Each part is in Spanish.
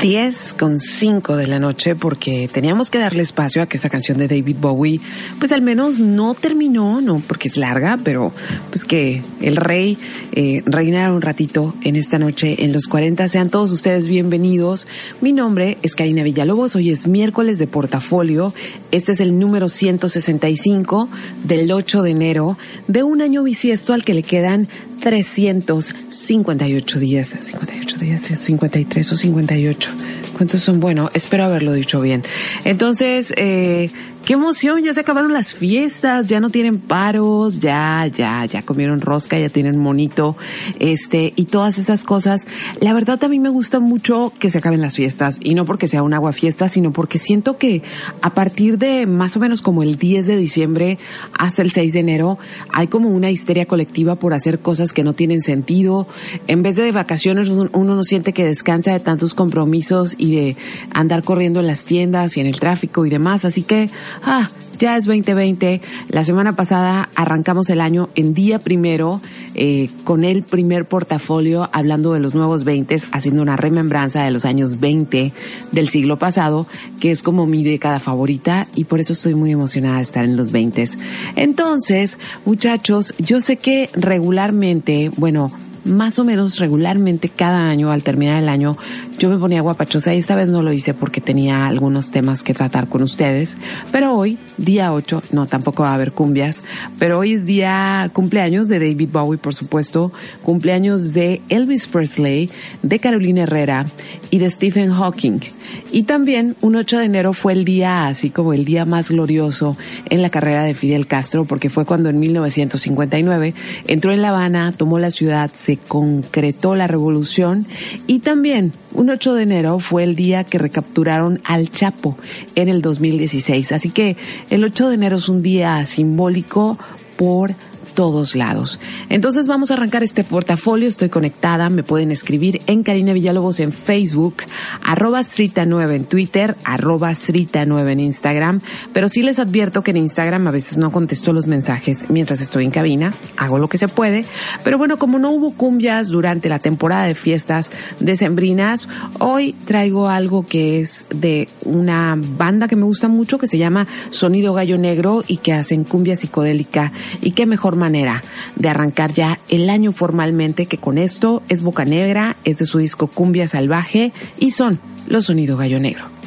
10 con 5 de la noche porque teníamos que darle espacio a que esa canción de David Bowie pues al menos no terminó, no porque es larga, pero pues que el rey eh, reinara un ratito en esta noche en los 40. Sean todos ustedes bienvenidos. Mi nombre es Karina Villalobos, hoy es miércoles de portafolio. Este es el número 165 del 8 de enero de un año bisiesto al que le quedan 358 días, 58 días, 53 o 58. ¿Cuántos son? Bueno, espero haberlo dicho bien. Entonces, eh, qué emoción, ya se acabaron las fiestas, ya no tienen paros, ya, ya, ya comieron rosca, ya tienen monito, este, y todas esas cosas. La verdad a mí me gusta mucho que se acaben las fiestas, y no porque sea un agua fiesta, sino porque siento que a partir de más o menos como el 10 de diciembre hasta el 6 de enero, hay como una histeria colectiva por hacer cosas que no tienen sentido. En vez de vacaciones, uno no siente que descansa de tantos compromisos y de andar corriendo en las tiendas y en el tráfico y demás. Así que, ah, ya es 2020. La semana pasada arrancamos el año en día primero eh, con el primer portafolio hablando de los nuevos 20, haciendo una remembranza de los años 20 del siglo pasado, que es como mi década favorita y por eso estoy muy emocionada de estar en los 20. Entonces, muchachos, yo sé que regularmente, bueno, más o menos regularmente cada año, al terminar el año, yo me ponía guapachosa y esta vez no lo hice porque tenía algunos temas que tratar con ustedes. Pero hoy, día 8, no, tampoco va a haber cumbias, pero hoy es día cumpleaños de David Bowie, por supuesto, cumpleaños de Elvis Presley, de Carolina Herrera y de Stephen Hawking. Y también un 8 de enero fue el día, así como el día más glorioso en la carrera de Fidel Castro, porque fue cuando en 1959 entró en La Habana, tomó la ciudad, se concretó la revolución y también un 8 de enero fue el día que recapturaron al Chapo en el 2016. Así que el 8 de enero es un día simbólico por todos lados. Entonces vamos a arrancar este portafolio. Estoy conectada. Me pueden escribir en Karina Villalobos en Facebook, arroba Srita9 en Twitter, arroba Srita9 en Instagram. Pero sí les advierto que en Instagram a veces no contesto los mensajes mientras estoy en cabina. Hago lo que se puede. Pero bueno, como no hubo cumbias durante la temporada de fiestas decembrinas, hoy traigo algo que es de una banda que me gusta mucho que se llama Sonido Gallo Negro y que hacen cumbia psicodélica. Y qué mejor manera manera de arrancar ya el año formalmente que con esto es Boca Negra, es de su disco Cumbia Salvaje y son los sonidos gallo negro.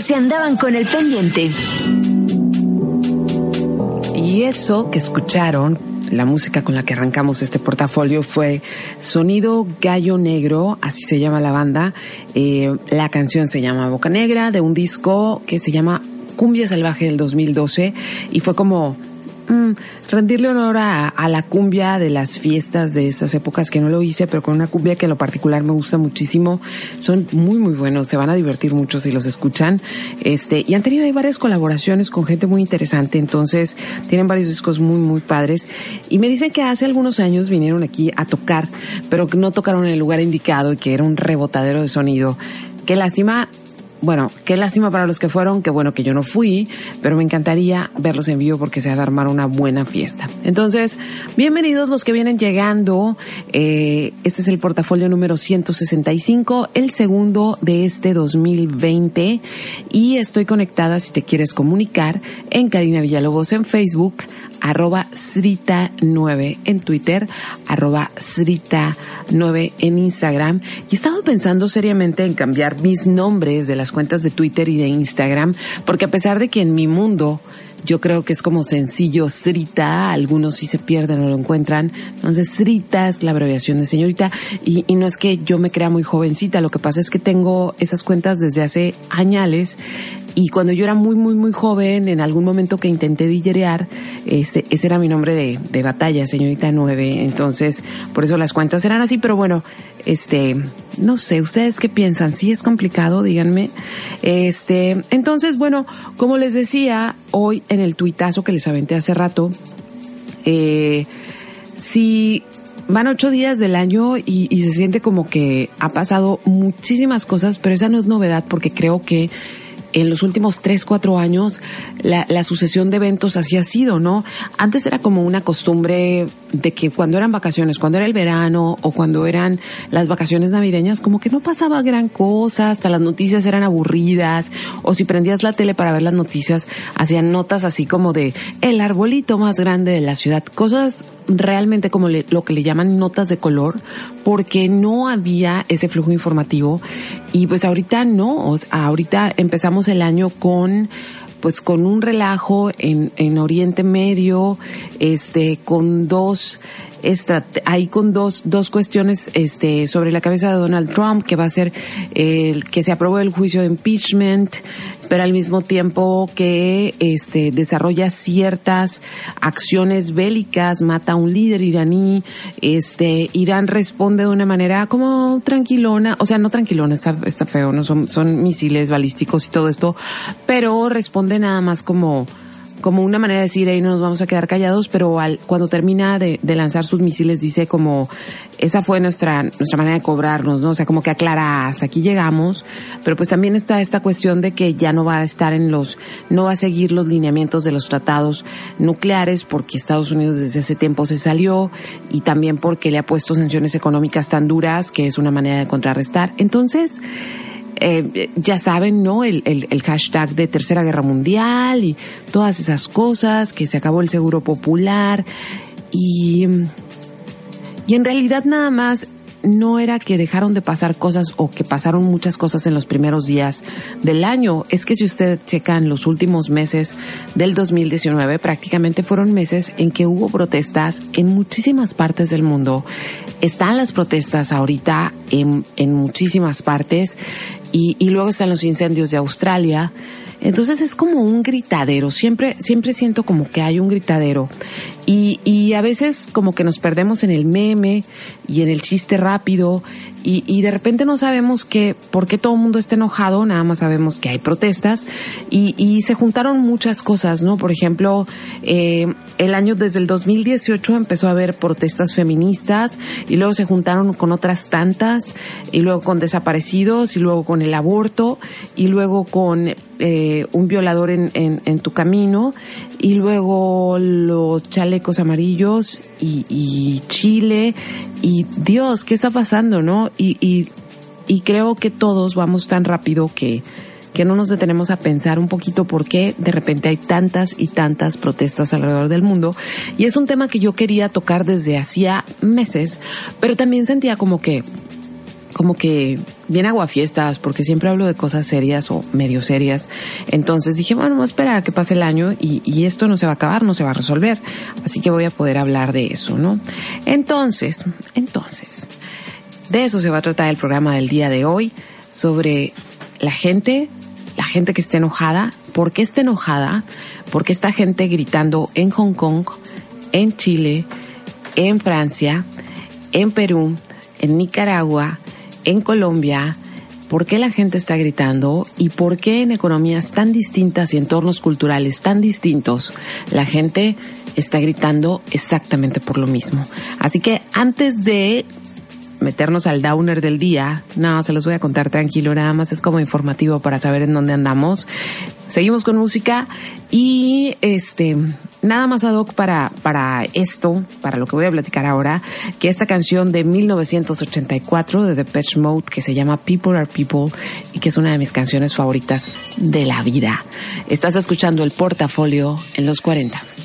Se andaban con el pendiente. Y eso que escucharon, la música con la que arrancamos este portafolio fue Sonido Gallo Negro, así se llama la banda. Eh, la canción se llama Boca Negra, de un disco que se llama Cumbia Salvaje del 2012 y fue como Mm, rendirle honor a, la cumbia de las fiestas de esas épocas que no lo hice, pero con una cumbia que en lo particular me gusta muchísimo. Son muy, muy buenos, se van a divertir mucho si los escuchan. Este, y han tenido ahí varias colaboraciones con gente muy interesante, entonces tienen varios discos muy, muy padres. Y me dicen que hace algunos años vinieron aquí a tocar, pero que no tocaron en el lugar indicado y que era un rebotadero de sonido. Qué lástima, bueno, qué lástima para los que fueron, qué bueno que yo no fui, pero me encantaría verlos en vivo porque se va a armar una buena fiesta. Entonces, bienvenidos los que vienen llegando. Eh, este es el portafolio número 165, el segundo de este 2020 y estoy conectada si te quieres comunicar en Karina Villalobos en Facebook arroba Srita9 en Twitter, arroba Srita9 en Instagram. Y he estado pensando seriamente en cambiar mis nombres de las cuentas de Twitter y de Instagram, porque a pesar de que en mi mundo yo creo que es como sencillo Srita, algunos sí se pierden o lo encuentran. Entonces, Srita es la abreviación de señorita y, y, no es que yo me crea muy jovencita, lo que pasa es que tengo esas cuentas desde hace años y cuando yo era muy, muy, muy joven, en algún momento que intenté dillerear, ese, ese era mi nombre de, de batalla, señorita nueve. Entonces, por eso las cuentas eran así, pero bueno, este, no sé, ¿ustedes qué piensan? Si es complicado, díganme. Este, entonces, bueno, como les decía, hoy en el tuitazo que les aventé hace rato, eh, si van ocho días del año y, se siente como que ha pasado muchísimas cosas, pero esa no es novedad porque creo que en los últimos tres, cuatro años la, la, sucesión de eventos así ha sido, ¿no? Antes era como una costumbre de que cuando eran vacaciones, cuando era el verano o cuando eran las vacaciones navideñas, como que no pasaba gran cosa, hasta las noticias eran aburridas, o si prendías la tele para ver las noticias, hacían notas así como de el arbolito más grande de la ciudad, cosas realmente como lo que le llaman notas de color, porque no había ese flujo informativo y pues ahorita no, ahorita empezamos el año con pues con un relajo en, en Oriente Medio, este, con dos esta, ahí con dos, dos cuestiones este, sobre la cabeza de Donald Trump, que va a ser el que se aprobó el juicio de impeachment, pero al mismo tiempo que este, desarrolla ciertas acciones bélicas, mata a un líder iraní, este, Irán responde de una manera como tranquilona, o sea, no tranquilona, está, está feo, no son, son misiles balísticos y todo esto, pero responde nada más como, como una manera de decir, ahí no nos vamos a quedar callados, pero al, cuando termina de, de, lanzar sus misiles dice como, esa fue nuestra, nuestra manera de cobrarnos, ¿no? O sea, como que aclara, hasta aquí llegamos, pero pues también está esta cuestión de que ya no va a estar en los, no va a seguir los lineamientos de los tratados nucleares porque Estados Unidos desde ese tiempo se salió y también porque le ha puesto sanciones económicas tan duras que es una manera de contrarrestar. Entonces, eh, ya saben, ¿no? El, el, hashtag de Tercera Guerra Mundial y todas esas cosas, que se acabó el seguro popular y, y en realidad nada más no era que dejaron de pasar cosas o que pasaron muchas cosas en los primeros días del año. Es que si usted checa en los últimos meses del 2019, prácticamente fueron meses en que hubo protestas en muchísimas partes del mundo. Están las protestas ahorita en, en muchísimas partes y, y luego están los incendios de Australia. Entonces es como un gritadero, siempre, siempre siento como que hay un gritadero. Y, y a veces como que nos perdemos en el meme y en el chiste rápido. Y, y de repente no sabemos que, por qué todo el mundo está enojado, nada más sabemos que hay protestas. Y, y se juntaron muchas cosas, ¿no? Por ejemplo, eh, el año desde el 2018 empezó a haber protestas feministas y luego se juntaron con otras tantas y luego con desaparecidos y luego con el aborto y luego con eh, un violador en, en, tu camino y luego los chalecos amarillos y, y Chile y Dios, ¿qué está pasando, no? Y, y, y creo que todos vamos tan rápido que, que no nos detenemos a pensar un poquito por qué de repente hay tantas y tantas protestas alrededor del mundo. Y es un tema que yo quería tocar desde hacía meses, pero también sentía como que como que bien aguafiestas, porque siempre hablo de cosas serias o medio serias. Entonces dije, bueno, vamos a esperar a que pase el año y, y, esto no se va a acabar, no se va a resolver. Así que voy a poder hablar de eso, ¿no? Entonces, entonces, de eso se va a tratar el programa del día de hoy, sobre la gente, la gente que está enojada, por qué está enojada, por qué está gente gritando en Hong Kong, en Chile, en Francia, en Perú, en Nicaragua, en Colombia, por qué la gente está gritando y por qué en economías tan distintas y entornos culturales tan distintos la gente está gritando exactamente por lo mismo. Así que antes de meternos al downer del día, no, se los voy a contar tranquilo, nada más es como informativo para saber en dónde andamos. Seguimos con música y este, nada más ad hoc para, para esto, para lo que voy a platicar ahora, que esta canción de 1984 de Depeche Mode que se llama People Are People y que es una de mis canciones favoritas de la vida. Estás escuchando el portafolio en los 40.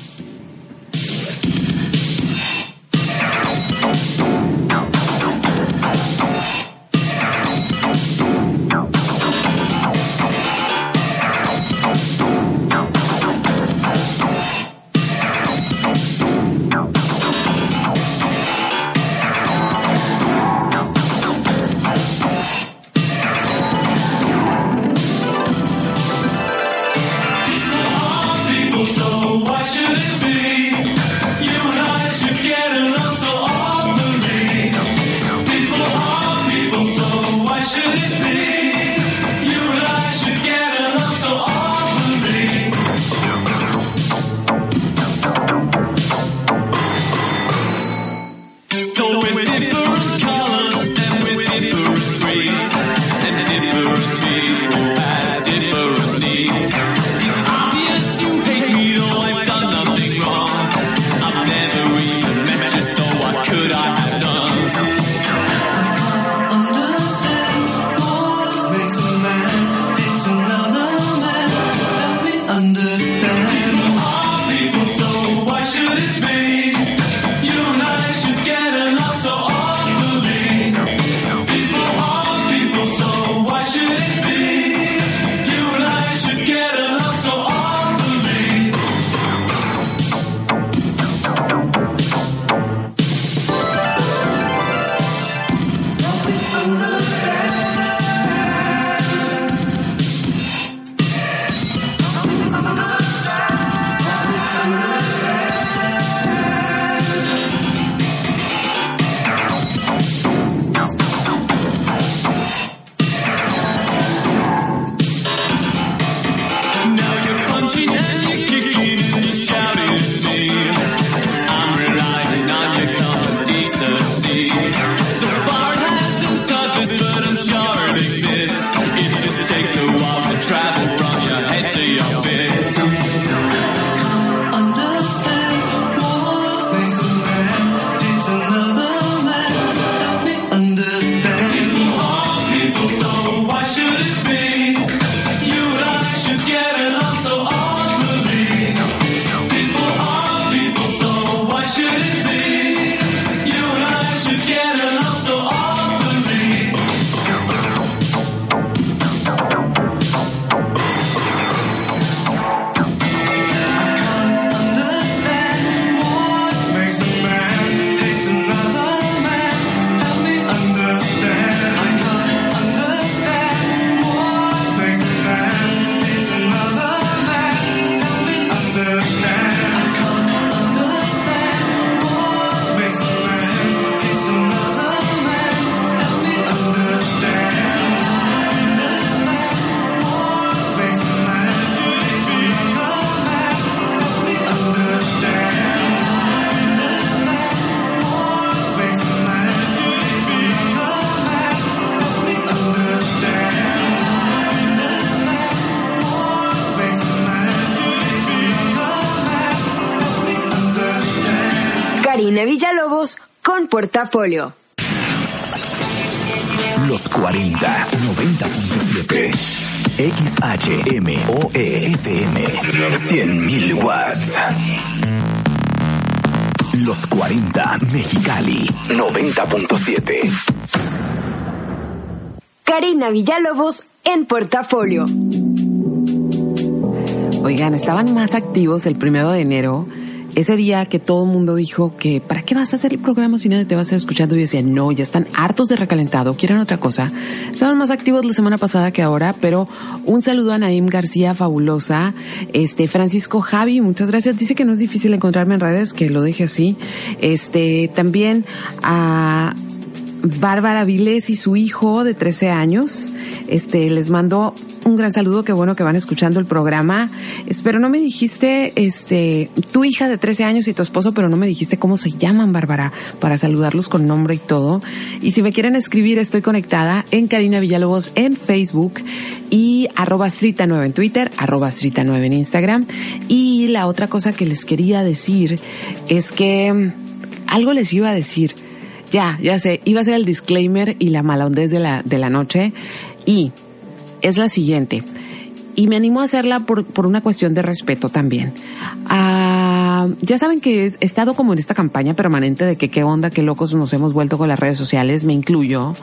Portafolio. Los 40 90.7 XHMOE FM 100.000 watts. Los 40 Mexicali 90.7 Karina Villalobos en portafolio. Oigan, estaban más activos el primero de enero ese día que todo el mundo dijo que ¿para qué vas a hacer el programa si nadie te va a estar escuchando? Y decía, no, ya están hartos de recalentado, quieren otra cosa. Estaban más activos la semana pasada que ahora, pero un saludo a Naim García, fabulosa. Este, Francisco Javi, muchas gracias. Dice que no es difícil encontrarme en redes, que lo deje así. Este, también a Bárbara Viles y su hijo de 13 años. Este, les mando un gran saludo, qué bueno que van escuchando el programa. Espero no me dijiste, este, tu hija de 13 años y tu esposo, pero no me dijiste cómo se llaman, Bárbara, para saludarlos con nombre y todo. Y si me quieren escribir, estoy conectada en Karina Villalobos en Facebook y arroba Strita 9 en Twitter, arroba Strita 9 en Instagram. Y la otra cosa que les quería decir es que mm, algo les iba a decir ya, ya sé, iba a ser el disclaimer y la malondez de la, de la noche y es la siguiente. Y me animo a hacerla por, por una cuestión de respeto también. Ah, ya saben que he estado como en esta campaña permanente de que qué onda, qué locos nos hemos vuelto con las redes sociales, me incluyo.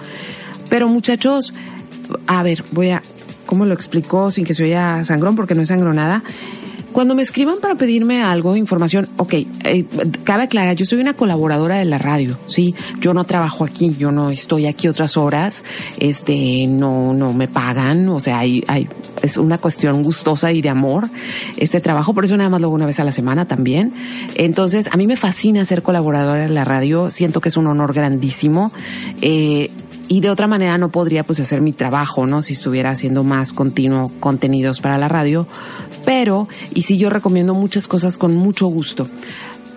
Pero muchachos, a ver, voy a, ¿cómo lo explico sin que se oiga sangrón? Porque no es sangronada. Cuando me escriban para pedirme algo, información, ok, eh, cabe aclarar, yo soy una colaboradora de la radio, sí, yo no trabajo aquí, yo no estoy aquí otras horas, este, no, no me pagan, o sea, hay, hay, es una cuestión gustosa y de amor este trabajo, por eso nada más lo hago una vez a la semana también. Entonces, a mí me fascina ser colaboradora de la radio, siento que es un honor grandísimo. Eh, y de otra manera no podría pues hacer mi trabajo, ¿no? Si estuviera haciendo más continuo contenidos para la radio. Pero, y sí yo recomiendo muchas cosas con mucho gusto.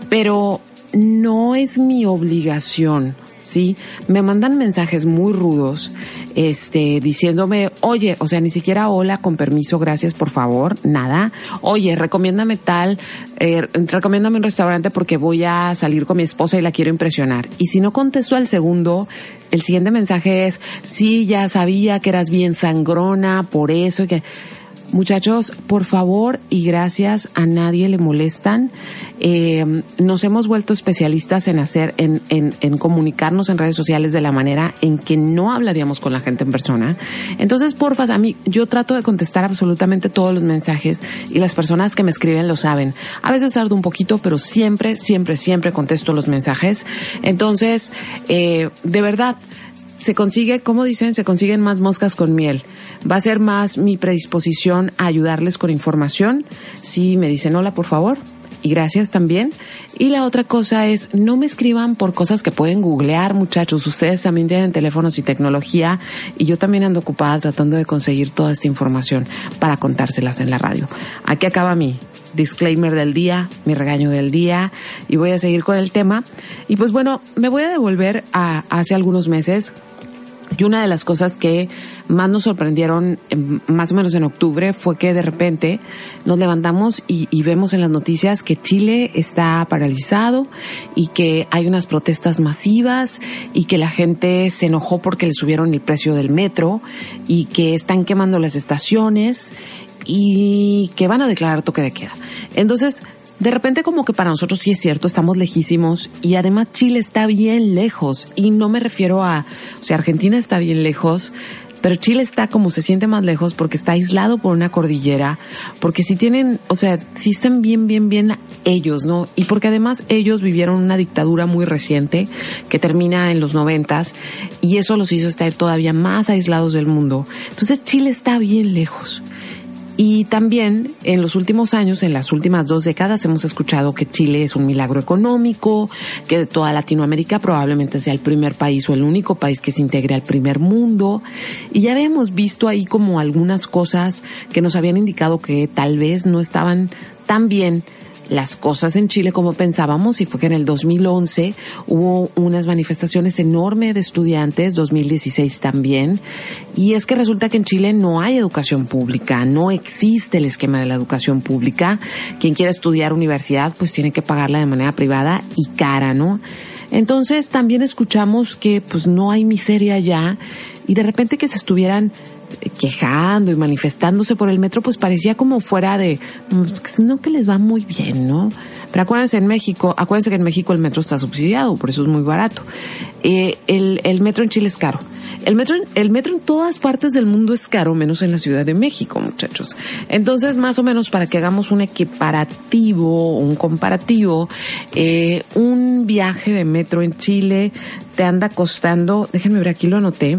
Pero no es mi obligación, ¿sí? Me mandan mensajes muy rudos, este, diciéndome, oye, o sea, ni siquiera hola, con permiso, gracias, por favor, nada. Oye, recomiéndame tal, eh, recomiéndame un restaurante porque voy a salir con mi esposa y la quiero impresionar. Y si no contesto al segundo, el siguiente mensaje es, sí, ya sabía que eras bien sangrona, por eso, y que, Muchachos, por favor y gracias a nadie le molestan. Eh, nos hemos vuelto especialistas en hacer, en, en, en, comunicarnos en redes sociales de la manera en que no hablaríamos con la gente en persona. Entonces, porfa, a mí, yo trato de contestar absolutamente todos los mensajes y las personas que me escriben lo saben. A veces tardo un poquito, pero siempre, siempre, siempre contesto los mensajes. Entonces, eh, de verdad, se consigue, como dicen, se consiguen más moscas con miel. Va a ser más mi predisposición a ayudarles con información. Si me dicen hola, por favor. Y gracias también. Y la otra cosa es, no me escriban por cosas que pueden googlear, muchachos. Ustedes también tienen teléfonos y tecnología. Y yo también ando ocupada tratando de conseguir toda esta información para contárselas en la radio. Aquí acaba mi disclaimer del día, mi regaño del día. Y voy a seguir con el tema. Y pues bueno, me voy a devolver a hace algunos meses y una de las cosas que más nos sorprendieron, más o menos en octubre, fue que de repente nos levantamos y, y, vemos en las noticias que Chile está paralizado y que hay unas protestas masivas y que la gente se enojó porque le subieron el precio del metro y que están quemando las estaciones y que van a declarar toque de queda. Entonces, de repente como que para nosotros sí es cierto, estamos lejísimos y además Chile está bien lejos y no me refiero a, o sea, Argentina está bien lejos, pero Chile está como se siente más lejos porque está aislado por una cordillera, porque si tienen, o sea, si están bien, bien, bien ellos, ¿no? Y porque además ellos vivieron una dictadura muy reciente que termina en los noventas y eso los hizo estar todavía más aislados del mundo. Entonces Chile está bien lejos. Y también en los últimos años, en las últimas dos décadas, hemos escuchado que Chile es un milagro económico, que toda Latinoamérica probablemente sea el primer país o el único país que se integre al primer mundo. Y ya habíamos visto ahí como algunas cosas que nos habían indicado que tal vez no estaban tan bien las cosas en Chile como pensábamos y fue que en el 2011 hubo unas manifestaciones enormes de estudiantes, 2016 también, y es que resulta que en Chile no hay educación pública, no existe el esquema de la educación pública. Quien quiera estudiar universidad pues tiene que pagarla de manera privada y cara, ¿no? Entonces también escuchamos que pues no hay miseria ya y de repente que se estuvieran quejando y manifestándose por el metro, pues parecía como fuera de, pues, no que les va muy bien, ¿no? Pero acuérdense en México, acuérdense que en México el metro está subsidiado, por eso es muy barato. Eh, el, el metro en Chile es caro. El metro, el metro en todas partes del mundo es caro, menos en la Ciudad de México, muchachos. Entonces, más o menos para que hagamos un equiparativo, un comparativo, eh, un viaje de metro en Chile te anda costando, déjenme ver, aquí lo anoté,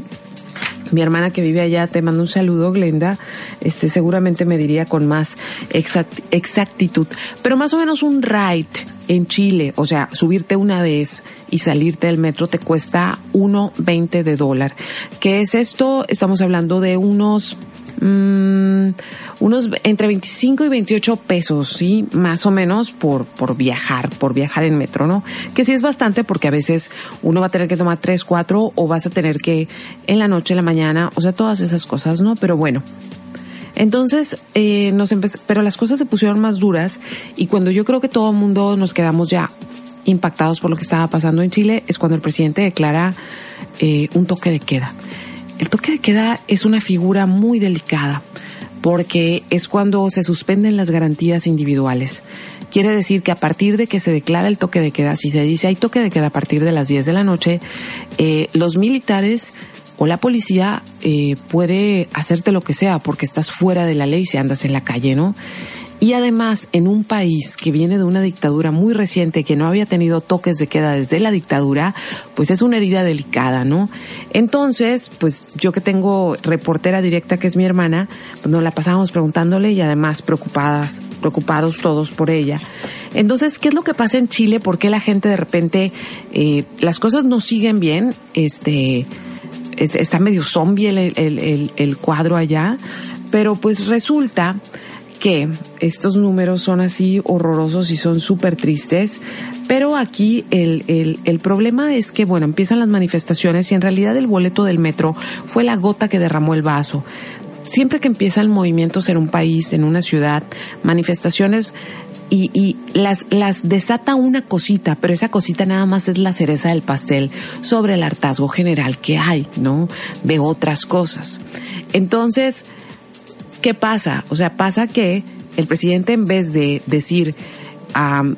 mi hermana que vive allá, te mando un saludo, Glenda, este seguramente me diría con más exactitud, pero más o menos un ride en Chile, o sea, subirte una vez y salirte del metro te cuesta 1.20 de dólar. ¿Qué es esto? Estamos hablando de unos mmm, unos entre 25 y 28 pesos, sí, más o menos por, por viajar, por viajar en metro, ¿no? Que sí es bastante porque a veces uno va a tener que tomar 3, 4 o vas a tener que en la noche, en la mañana, o sea, todas esas cosas, ¿no? Pero bueno. Entonces, eh, nos pero las cosas se pusieron más duras y cuando yo creo que todo el mundo nos quedamos ya impactados por lo que estaba pasando en Chile es cuando el presidente declara eh, un toque de queda. El toque de queda es una figura muy delicada porque es cuando se suspenden las garantías individuales. Quiere decir que a partir de que se declara el toque de queda, si se dice hay toque de queda a partir de las 10 de la noche, eh, los militares o la policía eh, puede hacerte lo que sea porque estás fuera de la ley si andas en la calle, ¿no? Y además, en un país que viene de una dictadura muy reciente, que no había tenido toques de queda desde la dictadura, pues es una herida delicada, ¿no? Entonces, pues yo que tengo reportera directa, que es mi hermana, pues nos la pasábamos preguntándole y además preocupadas, preocupados todos por ella. Entonces, ¿qué es lo que pasa en Chile? ¿Por qué la gente de repente, eh, las cosas no siguen bien? Este, está medio zombie el, el cuadro allá, pero pues resulta que estos números son así horrorosos y son súper tristes, pero aquí el, el, el, problema es que, bueno, empiezan las manifestaciones y en realidad el boleto del metro fue la gota que derramó el vaso. Siempre que empiezan movimientos en un país, en una ciudad, manifestaciones y, y, las, las desata una cosita, pero esa cosita nada más es la cereza del pastel sobre el hartazgo general que hay, ¿no? De otras cosas. Entonces, ¿Qué pasa? O sea, pasa que el presidente en vez de decir,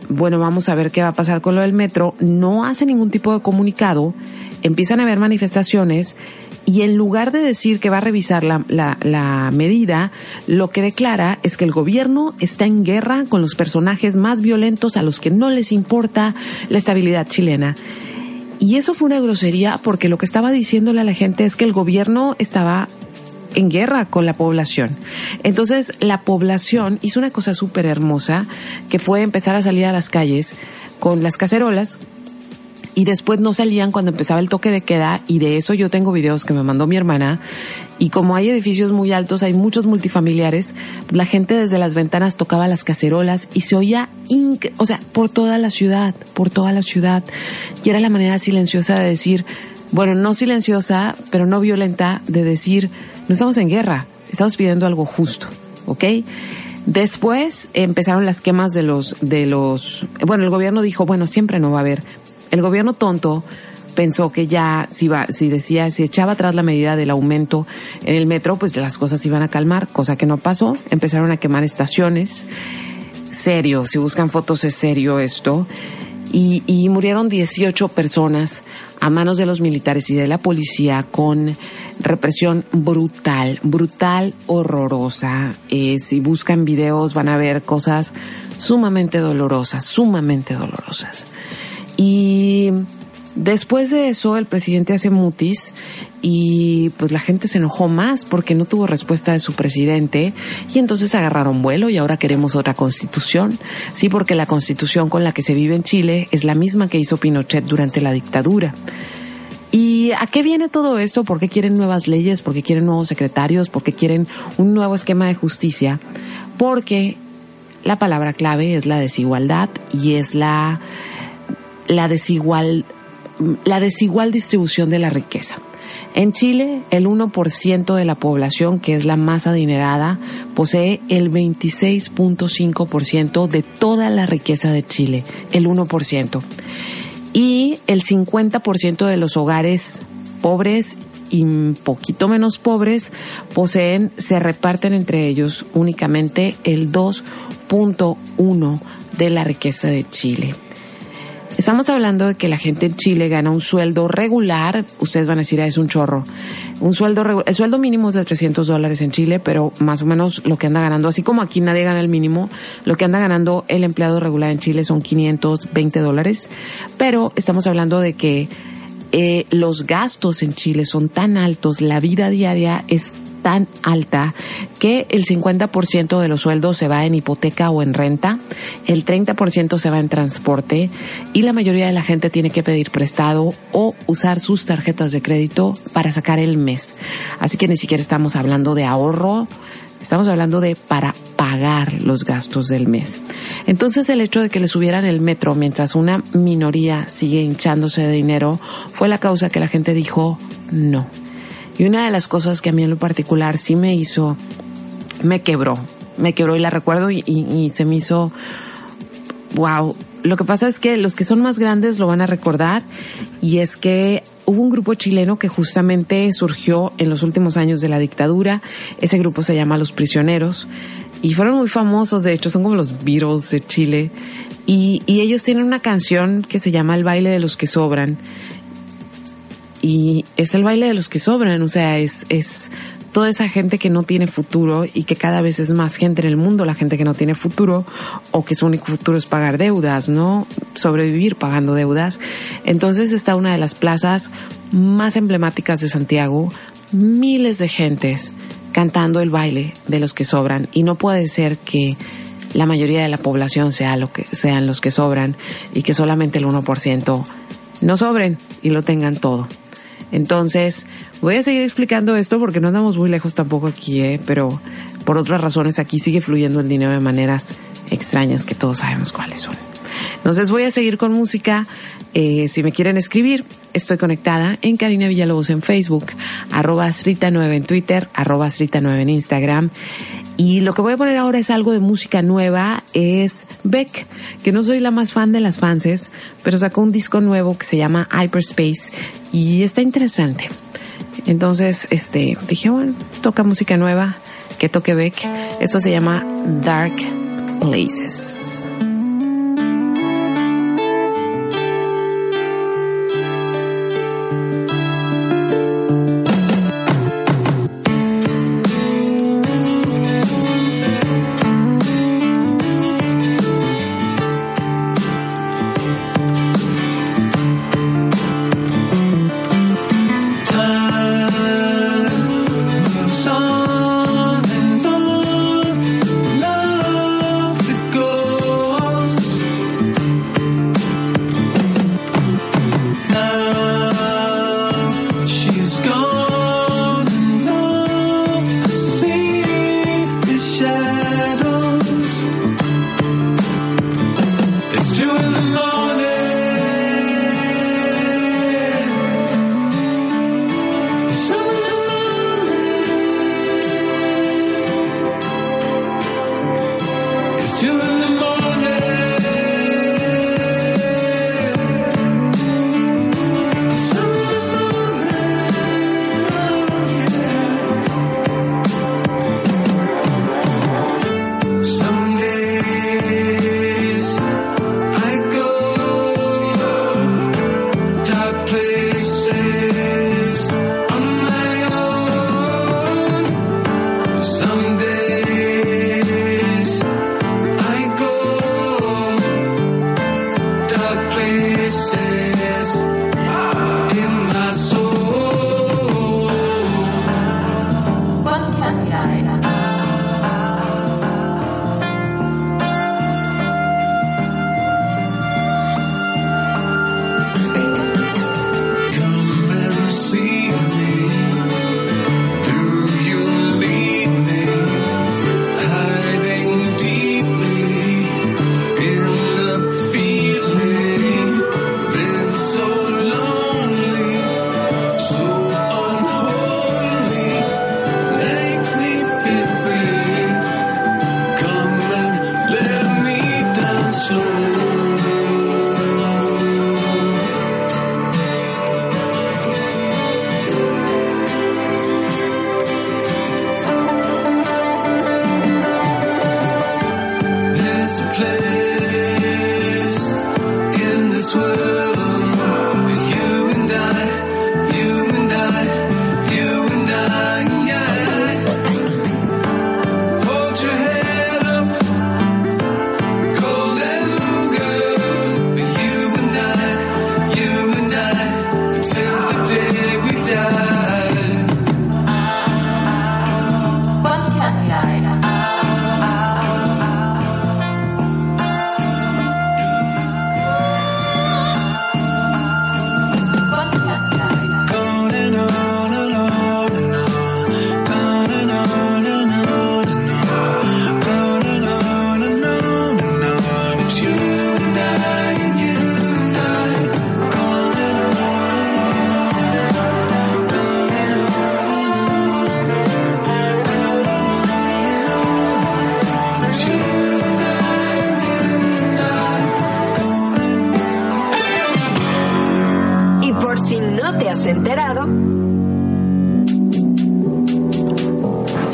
bueno, vamos a ver qué va a pasar con lo del metro, no hace ningún tipo de comunicado, empiezan a haber manifestaciones y en lugar de decir que va a revisar la, medida, lo que declara es que el gobierno está en guerra con los personajes más violentos a los que no les importa la estabilidad chilena. Y eso fue una grosería porque lo que estaba diciéndole a la gente es que el gobierno estaba en guerra con la población. Entonces, la población hizo una cosa súper hermosa, que fue empezar a salir a las calles con las cacerolas, y después no salían cuando empezaba el toque de queda y de eso yo tengo videos que me mandó mi hermana y como hay edificios muy altos, hay muchos multifamiliares, la gente desde las ventanas tocaba las cacerolas y se oía, o sea, por toda la ciudad, por toda la ciudad y era la manera silenciosa de decir, bueno, no silenciosa, pero no violenta, de decir, no estamos en guerra, estamos pidiendo algo justo, ¿ok? Después empezaron las quemas de los, de los, bueno, el gobierno dijo, bueno, siempre no va a haber. El gobierno tonto pensó que ya si va, si decía, si echaba atrás la medida del aumento en el metro, pues las cosas iban a calmar, cosa que no pasó. Empezaron a quemar estaciones. Serio, si buscan fotos es serio esto y, murieron 18 personas a manos de los militares y de la policía con represión brutal, brutal, horrorosa. Eh, si buscan videos van a ver cosas sumamente dolorosas, sumamente dolorosas. Y Después de eso, el presidente hace mutis y pues la gente se enojó más porque no tuvo respuesta de su presidente y entonces agarraron vuelo y ahora queremos otra constitución. Sí, porque la constitución con la que se vive en Chile es la misma que hizo Pinochet durante la dictadura. ¿Y a qué viene todo esto? ¿Por qué quieren nuevas leyes? ¿Por qué quieren nuevos secretarios? ¿Por qué quieren un nuevo esquema de justicia? Porque la palabra clave es la desigualdad y es la, la desigual, la desigual distribución de la riqueza. En Chile, el 1% de la población, que es la más adinerada, posee el 26.5% de toda la riqueza de Chile, el 1%. Y el 50% de los hogares pobres y un poquito menos pobres poseen, se reparten entre ellos únicamente el 2.1 de la riqueza de Chile. Estamos hablando de que la gente en Chile gana un sueldo regular, ustedes van a decir, ah, es un chorro. Un sueldo, el sueldo mínimo es de 300 dólares en Chile, pero más o menos lo que anda ganando, así como aquí nadie gana el mínimo, lo que anda ganando el empleado regular en Chile son 520 dólares, pero estamos hablando de que eh, los gastos en Chile son tan altos, la vida diaria es tan alta que el 50% de los sueldos se va en hipoteca o en renta, el 30% se va en transporte y la mayoría de la gente tiene que pedir prestado o usar sus tarjetas de crédito para sacar el mes. Así que ni siquiera estamos hablando de ahorro, Estamos hablando de para pagar los gastos del mes. Entonces el hecho de que le subieran el metro mientras una minoría sigue hinchándose de dinero fue la causa que la gente dijo no. Y una de las cosas que a mí en lo particular sí me hizo, me quebró, me quebró y la recuerdo y, se me hizo, wow. Lo que pasa es que los que son más grandes lo van a recordar y es que hubo un grupo chileno que justamente surgió en los últimos años de la dictadura. Ese grupo se llama Los Prisioneros y fueron muy famosos, de hecho son como los Beatles de Chile. Y, y ellos tienen una canción que se llama El baile de los que sobran y es el baile de los que sobran, o sea, es, es toda esa gente que no tiene futuro y que cada vez es más gente en el mundo, la gente que no tiene futuro o que su único futuro es pagar deudas, ¿no? Sobrevivir pagando deudas. Entonces está una de las plazas más emblemáticas de Santiago, miles de gentes cantando el baile de los que sobran y no puede ser que la mayoría de la población sea lo que sean los que sobran y que solamente el 1% no sobren y lo tengan todo. Entonces, voy a seguir explicando esto porque no andamos muy lejos tampoco aquí, ¿eh? pero por otras razones aquí sigue fluyendo el dinero de maneras extrañas que todos sabemos cuáles son. Entonces voy a seguir con música. Eh, si me quieren escribir, estoy conectada en Karina Villalobos en Facebook, arroba Srita9 en Twitter, arroba Srita9 en Instagram. Y lo que voy a poner ahora es algo de música nueva, es Beck, que no soy la más fan de las fanses, pero sacó un disco nuevo que se llama Hyperspace y está interesante. Entonces, este, dije, bueno, toca música nueva, que toque Beck. Esto se llama Dark Places.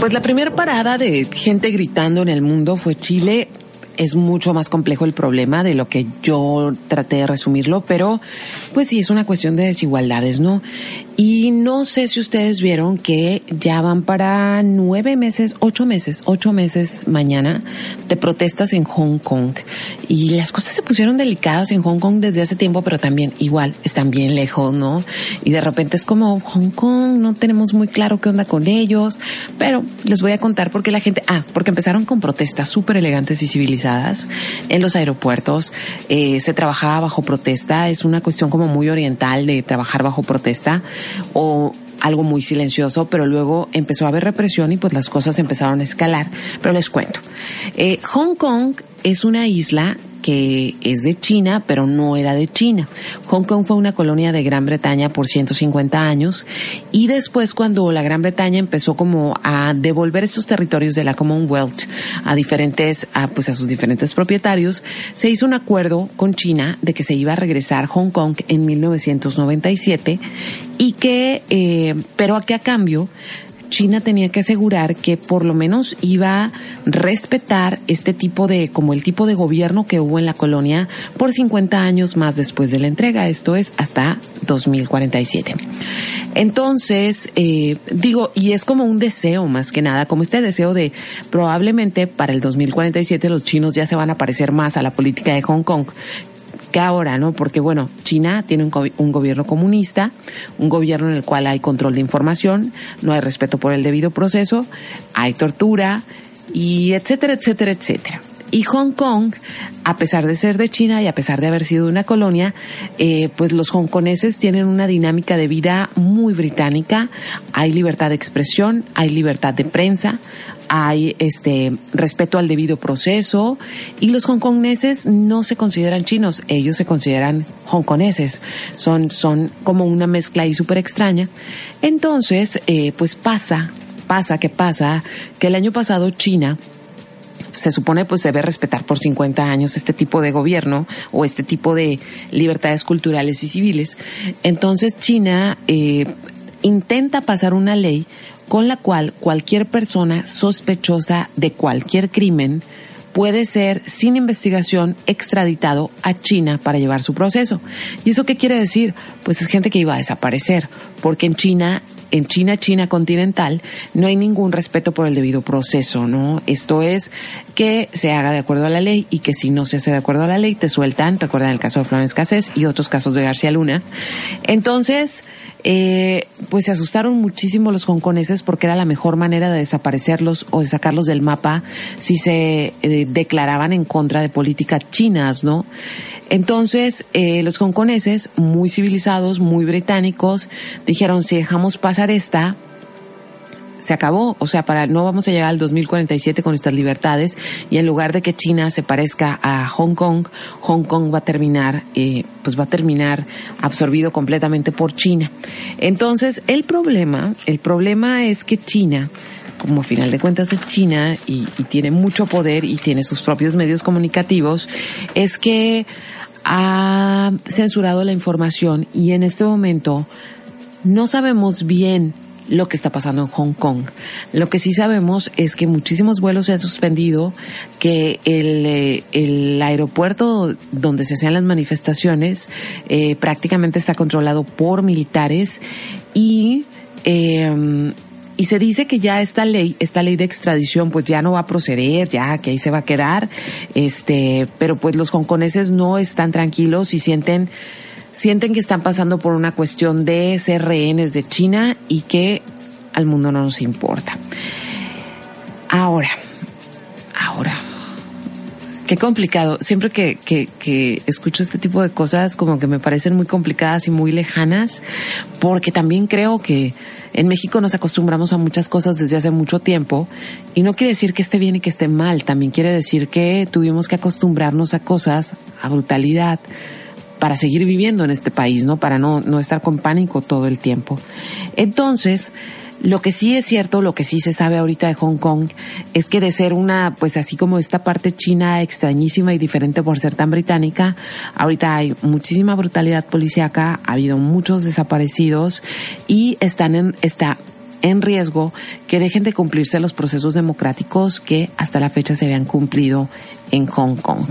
Pues la primera parada de gente gritando en el mundo fue Chile. Es mucho más complejo el problema de lo que yo traté de resumirlo, pero pues sí, es una cuestión de desigualdades, ¿no? Y no sé si ustedes vieron que ya van para nueve meses, ocho meses, ocho meses mañana de protestas en Hong Kong. Y las cosas se pusieron delicadas en Hong Kong desde hace tiempo, pero también igual están bien lejos, ¿no? Y de repente es como Hong Kong, no tenemos muy claro qué onda con ellos, pero les voy a contar por qué la gente, ah, porque empezaron con protestas súper elegantes y civilizadas en los aeropuertos, eh, se trabajaba bajo protesta, es una cuestión como muy oriental de trabajar bajo protesta o algo muy silencioso, pero luego empezó a haber represión y pues las cosas empezaron a escalar. Pero les cuento. Eh, Hong Kong es una isla que es de China, pero no era de China. Hong Kong fue una colonia de Gran Bretaña por 150 años y después cuando la Gran Bretaña empezó como a devolver estos territorios de la Commonwealth a diferentes, a, pues a sus diferentes propietarios, se hizo un acuerdo con China de que se iba a regresar Hong Kong en 1997 y que, eh, pero a qué a cambio China tenía que asegurar que por lo menos iba a respetar este tipo de, como el tipo de gobierno que hubo en la colonia por 50 años más después de la entrega, esto es hasta 2047. Entonces, eh, digo, y es como un deseo más que nada, como este deseo de probablemente para el 2047 los chinos ya se van a parecer más a la política de Hong Kong que ahora, ¿no? Porque bueno, China tiene un, un, gobierno comunista, un gobierno en el cual hay control de información, no hay respeto por el debido proceso, hay tortura y etcétera, etcétera, etcétera. Y Hong Kong, a pesar de ser de China y a pesar de haber sido una colonia, eh, pues los hongkoneses tienen una dinámica de vida muy británica. Hay libertad de expresión, hay libertad de prensa, hay este respeto al debido proceso y los hongkoneses no se consideran chinos, ellos se consideran hongkoneses, son, son como una mezcla ahí súper extraña. Entonces, eh, pues pasa, pasa que pasa que el año pasado China se supone pues debe respetar por 50 años este tipo de gobierno o este tipo de libertades culturales y civiles. Entonces China eh, intenta pasar una ley con la cual cualquier persona sospechosa de cualquier crimen puede ser sin investigación extraditado a China para llevar su proceso. ¿Y eso qué quiere decir? Pues es gente que iba a desaparecer, porque en China en China, China continental, no hay ningún respeto por el debido proceso, ¿no? Esto es que se haga de acuerdo a la ley y que si no se hace de acuerdo a la ley, te sueltan. Recuerdan el caso de Florence Cassés y otros casos de García Luna. Entonces, eh, pues se asustaron muchísimo los hongkoneses porque era la mejor manera de desaparecerlos o de sacarlos del mapa si se eh, declaraban en contra de políticas chinas, ¿no? Entonces, eh, los hongkoneses, muy civilizados, muy británicos, dijeron, si dejamos pasar esta, se acabó, o sea, para no vamos a llegar al 2047 con estas libertades y en lugar de que China se parezca a Hong Kong, Hong Kong va a terminar, eh, pues va a terminar absorbido completamente por China. Entonces, el problema, el problema es que China como a final de cuentas es China y, y tiene mucho poder y tiene sus propios medios comunicativos, es que ha censurado la información y en este momento no sabemos bien lo que está pasando en Hong Kong. Lo que sí sabemos es que muchísimos vuelos se han suspendido, que el, eh, el aeropuerto donde se hacían las manifestaciones eh, prácticamente está controlado por militares y eh, y se dice que ya esta ley, esta ley de extradición, pues ya no va a proceder, ya que ahí se va a quedar, este, pero pues los hongkoneses no están tranquilos y sienten, sienten que están pasando por una cuestión de ser rehenes de China y que al mundo no nos importa. Ahora, ahora, qué complicado. Siempre que, que, que, escucho este tipo de cosas, como que me parecen muy complicadas y muy lejanas, porque también creo que en México nos acostumbramos a muchas cosas desde hace mucho tiempo y no quiere decir que esté bien y que esté mal, también quiere decir que tuvimos que acostumbrarnos a cosas, a brutalidad, para seguir viviendo en este país, ¿no? Para no, no estar con pánico todo el tiempo. Entonces, Lo que sí es cierto, lo que sí se sabe ahorita de Hong Kong, es que de ser una, pues así como esta parte china extrañísima y diferente por ser tan británica, ahorita hay muchísima brutalidad policíaca, ha habido muchos desaparecidos y están en, está en riesgo que dejen de cumplirse los procesos democráticos que hasta la fecha se habían cumplido en Hong Kong.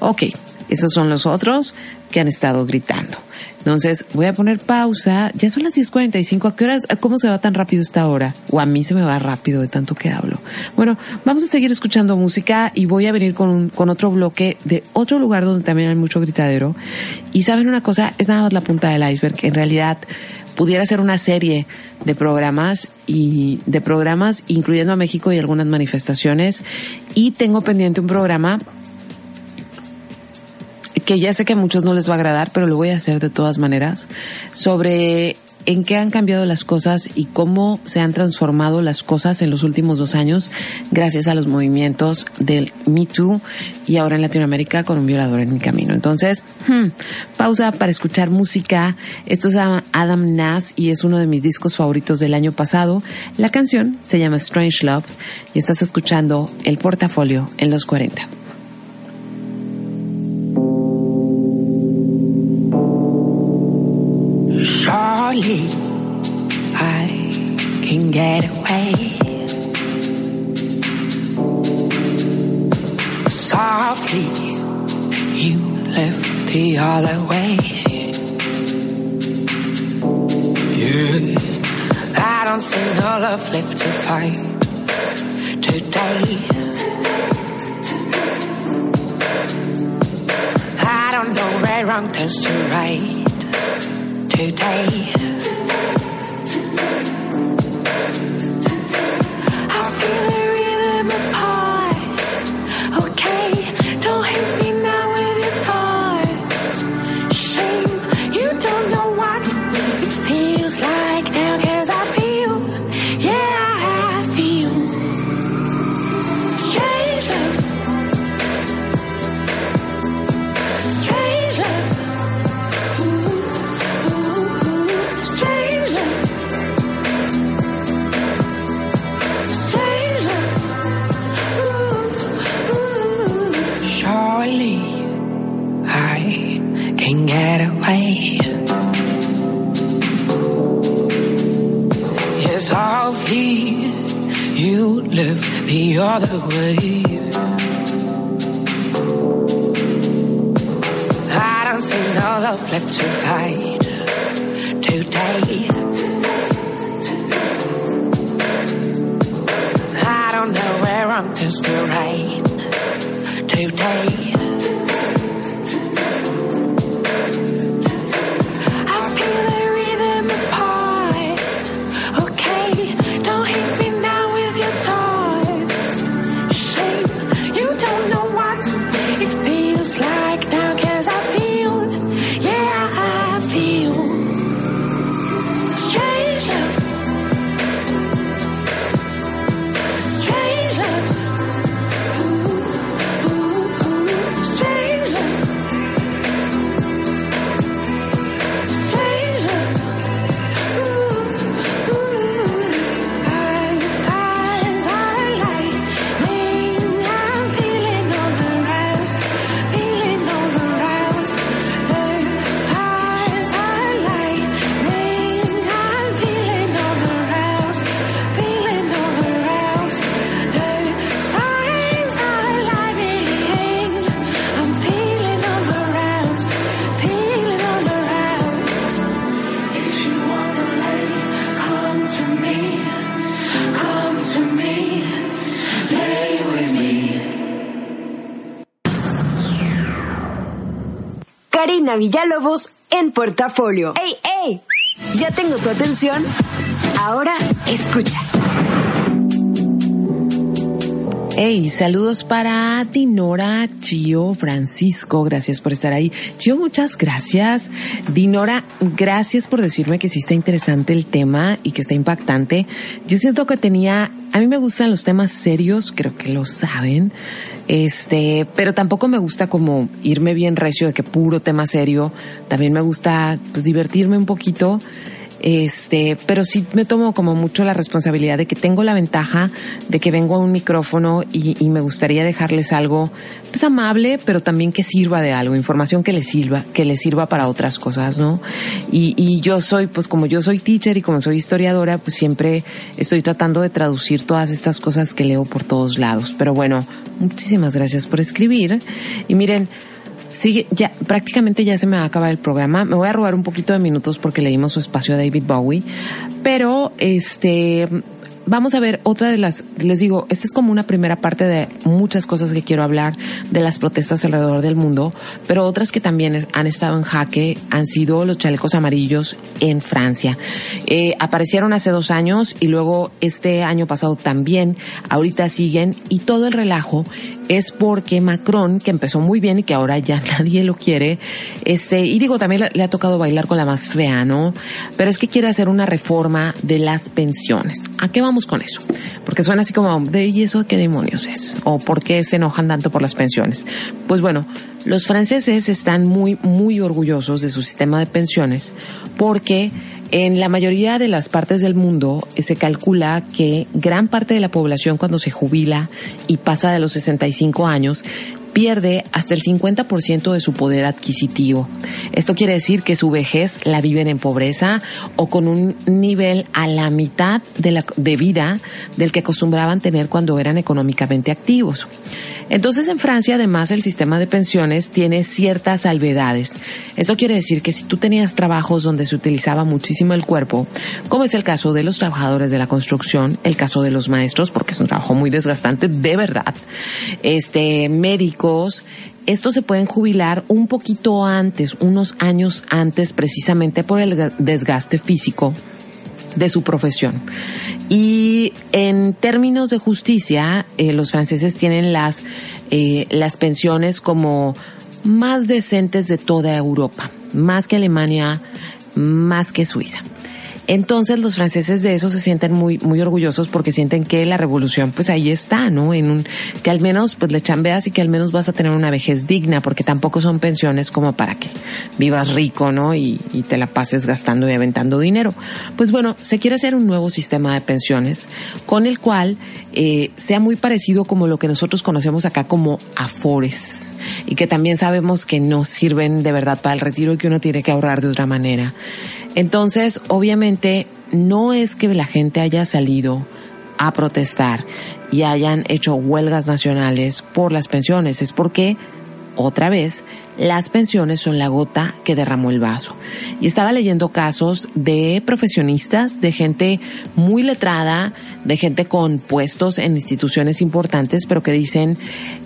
Ok, esos son los otros que han estado gritando. Entonces, voy a poner pausa. Ya son las 10.45. ¿A qué horas? ¿Cómo se va tan rápido esta hora? O a mí se me va rápido de tanto que hablo. Bueno, vamos a seguir escuchando música y voy a venir con, con otro bloque de otro lugar donde también hay mucho gritadero. Y saben una cosa, es nada más la punta del iceberg. En realidad, pudiera ser una serie de programas y de programas incluyendo a México y algunas manifestaciones. Y tengo pendiente un programa que ya sé que a muchos no les va a agradar, pero lo voy a hacer de todas maneras, sobre en qué han cambiado las cosas y cómo se han transformado las cosas en los últimos dos años gracias a los movimientos del Me Too y ahora en Latinoamérica con un violador en mi camino. Entonces, hmm, pausa para escuchar música. Esto llama Adam Nass y es uno de mis discos favoritos del año pasado. La canción se llama Strange Love y estás escuchando el portafolio en los 40. I can get away. Softly, you left the other way. Yeah, I don't see no love left to fight today. I don't know where wrong turns to right today. all the way. Karina Villalobos en portafolio. ¡Ey, ey! ¿Ya tengo tu atención? Ahora escucha. Hey, saludos para Dinora, Chio, Francisco, gracias por estar ahí. Chio, muchas gracias. Dinora, gracias por decirme que sí está interesante el tema y que está impactante. Yo siento que tenía, a mí me gustan los temas serios, creo que lo saben. Este, pero tampoco me gusta como irme bien recio de que puro tema serio. También me gusta pues divertirme un poquito. Este, pero sí me tomo como mucho la responsabilidad de que tengo la ventaja de que vengo a un micrófono y, y me gustaría dejarles algo pues amable, pero también que sirva de algo, información que les sirva, que les sirva para otras cosas, ¿no? Y, y yo soy, pues como yo soy teacher y como soy historiadora, pues siempre estoy tratando de traducir todas estas cosas que leo por todos lados. Pero bueno, muchísimas gracias por escribir. Y miren, Sí, ya prácticamente ya se me va a acabar el programa. Me voy a robar un poquito de minutos porque le dimos su espacio a David Bowie, pero este vamos a ver otra de las, les digo, esta es como una primera parte de muchas cosas que quiero hablar de las protestas alrededor del mundo, pero otras que también han estado en jaque han sido los chalecos amarillos en Francia. Eh, aparecieron hace dos años y luego este año pasado también, ahorita siguen y todo el relajo es porque Macron, que empezó muy bien y que ahora ya nadie lo quiere, este, y digo, también le, ha tocado bailar con la más fea, ¿no? Pero es que quiere hacer una reforma de las pensiones. ¿A qué vamos con eso? Porque suena así como, ¿de y eso qué demonios es? ¿O por qué se enojan tanto por las pensiones? Pues bueno, los franceses están muy, muy orgullosos de su sistema de pensiones porque en la mayoría de las partes del mundo eh, se calcula que gran parte de la población cuando se jubila y pasa de los 65 años pierde hasta el 50% de su poder adquisitivo. Esto quiere decir que su vejez la viven en pobreza o con un nivel a la mitad de, la, vida del que acostumbraban tener cuando eran económicamente activos. Entonces en Francia además el sistema de pensiones tiene ciertas salvedades. Eso quiere decir que si tú tenías trabajos donde se utilizaba muchísimo el cuerpo, como es el caso de los trabajadores de la construcción, el caso de los maestros, porque es un trabajo muy desgastante de verdad, este, estos se pueden jubilar un poquito antes, unos años antes, precisamente por el desgaste físico de su profesión. Y en términos de justicia, eh, los franceses tienen las, eh, las pensiones como más decentes de toda Europa, más que Alemania, más que Suiza. Entonces los franceses de eso se sienten muy, muy orgullosos porque sienten que la revolución pues ahí está, ¿no? En un, que al menos pues le chambeas y que al menos vas a tener una vejez digna porque tampoco son pensiones como para que vivas rico, ¿no? Y, y te la pases gastando y aventando dinero. Pues bueno, se quiere hacer un nuevo sistema de pensiones con el cual eh, sea muy parecido como lo que nosotros conocemos acá como afores y que también sabemos que no sirven de verdad para el retiro y que uno tiene que ahorrar de otra manera. Entonces, obviamente, no es que la gente haya salido a protestar y hayan hecho huelgas nacionales por las pensiones, es porque, otra vez, las pensiones son la gota que derramó el vaso. Y estaba leyendo casos de profesionistas, de gente muy letrada, de gente con puestos en instituciones importantes, pero que dicen,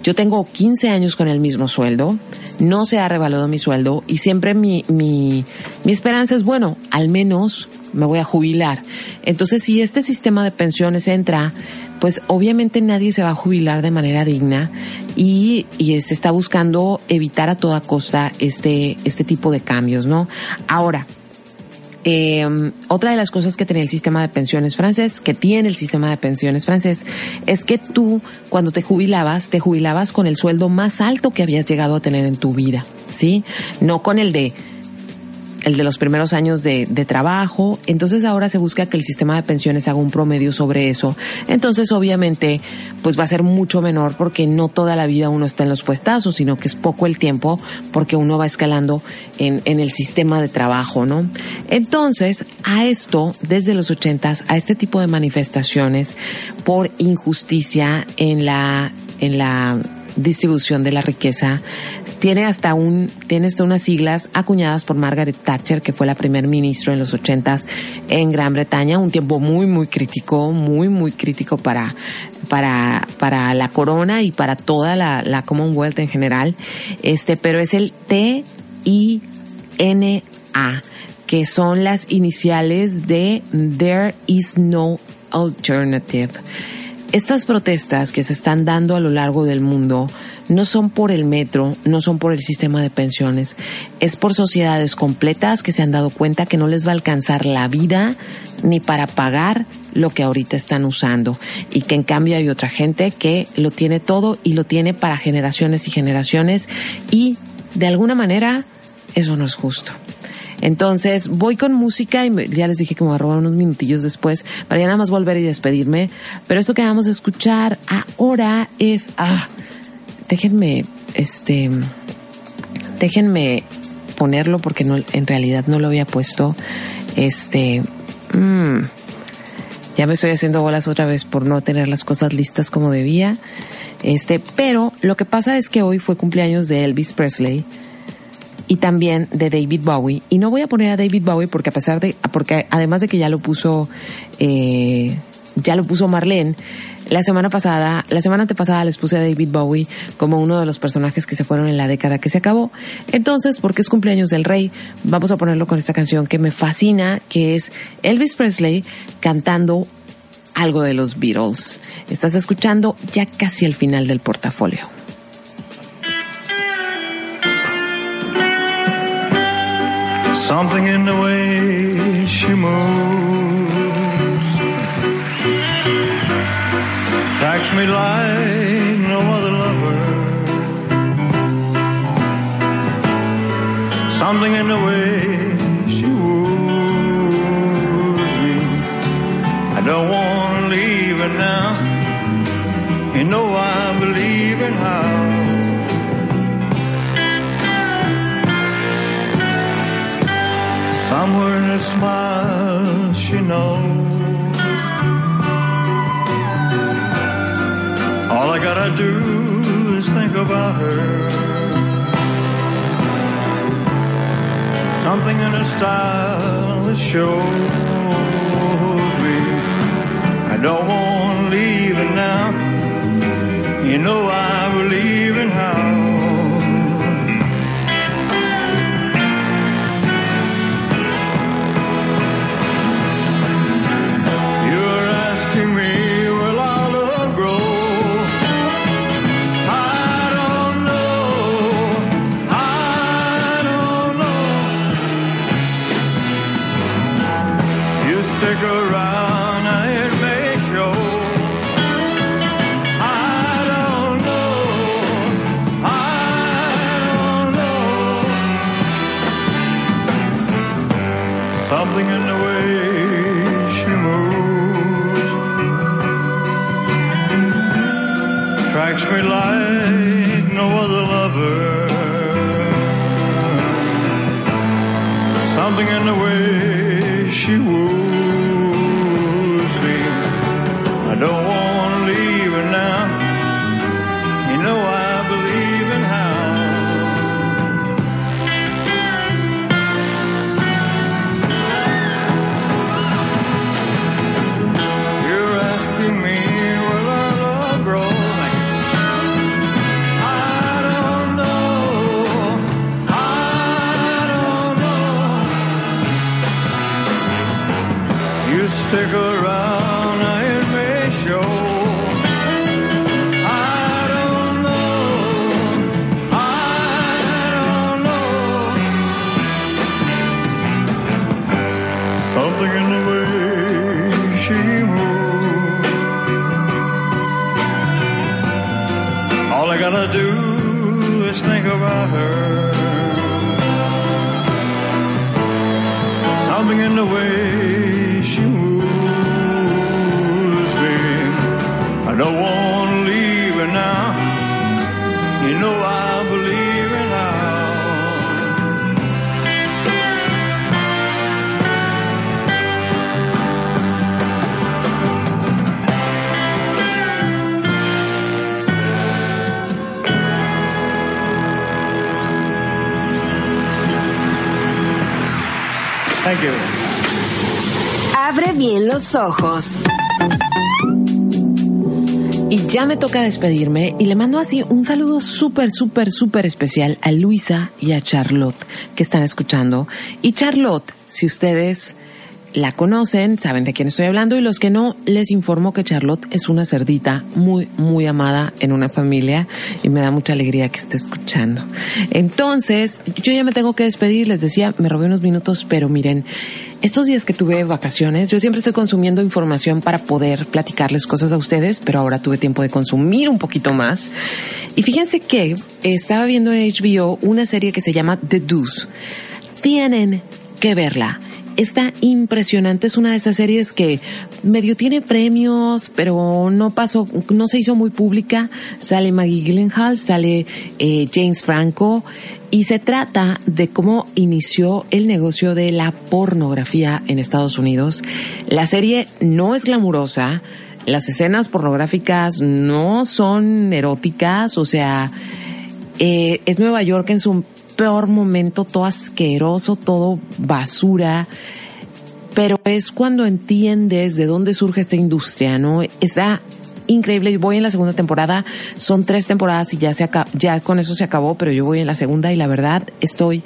yo tengo 15 años con el mismo sueldo, no se ha revaluado mi sueldo y siempre mi, mi, mi esperanza es, bueno, al menos me voy a jubilar. Entonces, si este sistema de pensiones entra, pues obviamente nadie se va a jubilar de manera digna y, y se está buscando evitar a toda costa este, este tipo de cambios, ¿no? Ahora, eh, otra de las cosas que tenía el sistema de pensiones francés, que tiene el sistema de pensiones francés, es que tú cuando te jubilabas, te jubilabas con el sueldo más alto que habías llegado a tener en tu vida, ¿sí? No con el de el de los primeros años de, de, trabajo. Entonces ahora se busca que el sistema de pensiones haga un promedio sobre eso. Entonces obviamente pues va a ser mucho menor porque no toda la vida uno está en los puestazos, sino que es poco el tiempo porque uno va escalando en, en el sistema de trabajo, ¿no? Entonces a esto, desde los ochentas, a este tipo de manifestaciones por injusticia en la, en la distribución de la riqueza. Tiene hasta un, tiene hasta unas siglas acuñadas por Margaret Thatcher, que fue la primer ministro en los ochentas en Gran Bretaña, un tiempo muy, muy crítico, muy, muy crítico para, para, para la corona y para toda la, la Commonwealth en general. Este, pero es el T-I-N-A, que son las iniciales de There is no alternative. Estas protestas que se están dando a lo largo del mundo no son por el metro, no son por el sistema de pensiones, es por sociedades completas que se han dado cuenta que no les va a alcanzar la vida ni para pagar lo que ahorita están usando. Y que en cambio hay otra gente que lo tiene todo y lo tiene para generaciones y generaciones. Y de alguna manera eso no es justo. Entonces voy con música y ya les dije que me voy a robar unos minutillos después para ya nada más volver y despedirme. Pero esto que vamos a escuchar ahora es, ah, déjenme, este, déjenme ponerlo porque no, en realidad no lo había puesto. Este, mm, ya me estoy haciendo bolas otra vez por no tener las cosas listas como debía. Este, pero lo que pasa es que hoy fue cumpleaños de Elvis Presley y también de David Bowie. Y no voy a poner a David Bowie porque a pesar de, porque además de que ya lo puso, eh, ya lo puso Marlene, la semana pasada, la semana antepasada les puse a David Bowie como uno de los personajes que se fueron en la década que se acabó. Entonces, porque es cumpleaños del rey, vamos a ponerlo con esta canción que me fascina, que es Elvis Presley cantando algo de los Beatles. Estás escuchando ya casi el final del portafolio. Something in the way she moves. Attracts me like no other lover. Something in the way she woos me. I don't want to leave her now. You know I believe in how Somewhere in her smile she knows All I gotta do is think about her. Something in her style that shows me. I don't want to leave now. You know I believe in how me like no other lover. Something in the way think about her. Something in the way bien los ojos. Y ya me toca despedirme y le mando así un saludo súper, súper, súper especial a Luisa y a Charlotte que están escuchando. Y Charlotte, si ustedes la conocen, saben de quién estoy hablando y los que no, les informo que Charlotte es una cerdita muy, muy amada en una familia y me da mucha alegría que esté escuchando. Entonces, yo ya me tengo que despedir, les decía, me robé unos minutos, pero miren, estos días que tuve vacaciones, yo siempre estoy consumiendo información para poder platicarles cosas a ustedes, pero ahora tuve tiempo de consumir un poquito más. Y fíjense que estaba viendo en HBO una serie que se llama The Deuce. Tienen que verla. Está impresionante, es una de esas series que medio tiene premios, pero no pasó, no se hizo muy pública. Sale Maggie Gyllenhaal, sale eh, James Franco y se trata de cómo inició el negocio de la pornografía en Estados Unidos. La serie no es glamurosa, las escenas pornográficas no son eróticas, o sea, eh, es Nueva York en su peor momento, todo asqueroso, todo basura. Pero es cuando entiendes de dónde surge esta industria, ¿no? Esa increíble. Voy en la segunda temporada. Son tres temporadas y ya se ya con eso se acabó, pero yo voy en la segunda y la verdad estoy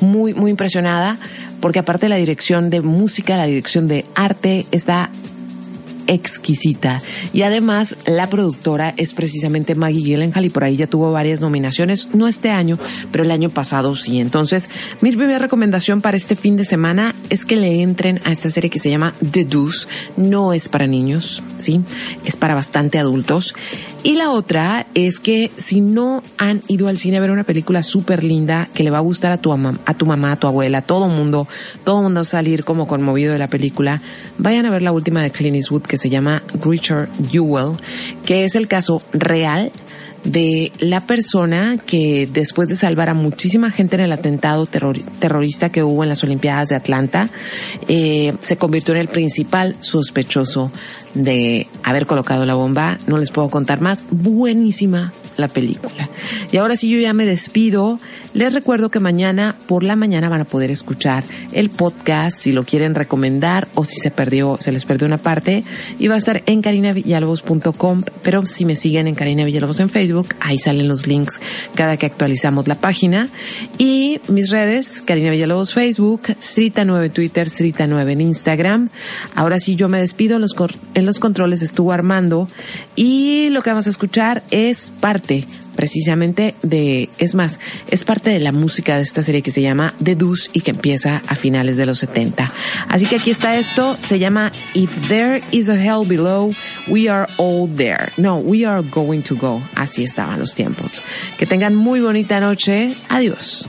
muy, muy impresionada porque aparte la dirección de música, la dirección de arte está exquisita. Y además, la productora es precisamente Maggie Gyllenhaal y por ahí ya tuvo varias nominaciones, no este año, pero el año pasado sí. Entonces, mi primera recomendación para este fin de semana es que le entren a esta serie que se llama The Deuce. No es para niños, ¿sí? Es para bastante adultos. Y la otra es que si no han ido al cine a ver una película súper linda que le va a gustar a tu, mamá, a tu mamá, a tu abuela, a todo mundo, todo mundo salir como conmovido de la película, vayan a ver la última de Clint Eastwood se llama Richard Jewell, que es el caso real de la persona que después de salvar a muchísima gente en el atentado terror- terrorista que hubo en las Olimpiadas de Atlanta, eh, se convirtió en el principal sospechoso de haber colocado la bomba. No les puedo contar más. Buenísima la película. Y ahora sí yo ya me despido. Les recuerdo que mañana por la mañana van a poder escuchar el podcast si lo quieren recomendar o si se perdió, se les perdió una parte. Y va a estar en carinavillalobos.com, pero si me siguen en Karina Villalobos en Facebook, ahí salen los links cada que actualizamos la página. Y mis redes, Karina Villalobos Facebook, Srita9 Twitter, Srita9 en Instagram. Ahora sí yo me despido, en los, en los controles estuvo Armando y lo que vamos a escuchar es parte precisamente de, es más, es parte de la música de esta serie que se llama The Deuce y que empieza a finales de los 70. Así que aquí está esto, se llama If There is a Hell Below, We Are All There. No, We Are Going to Go. Así estaban los tiempos. Que tengan muy bonita noche. Adiós.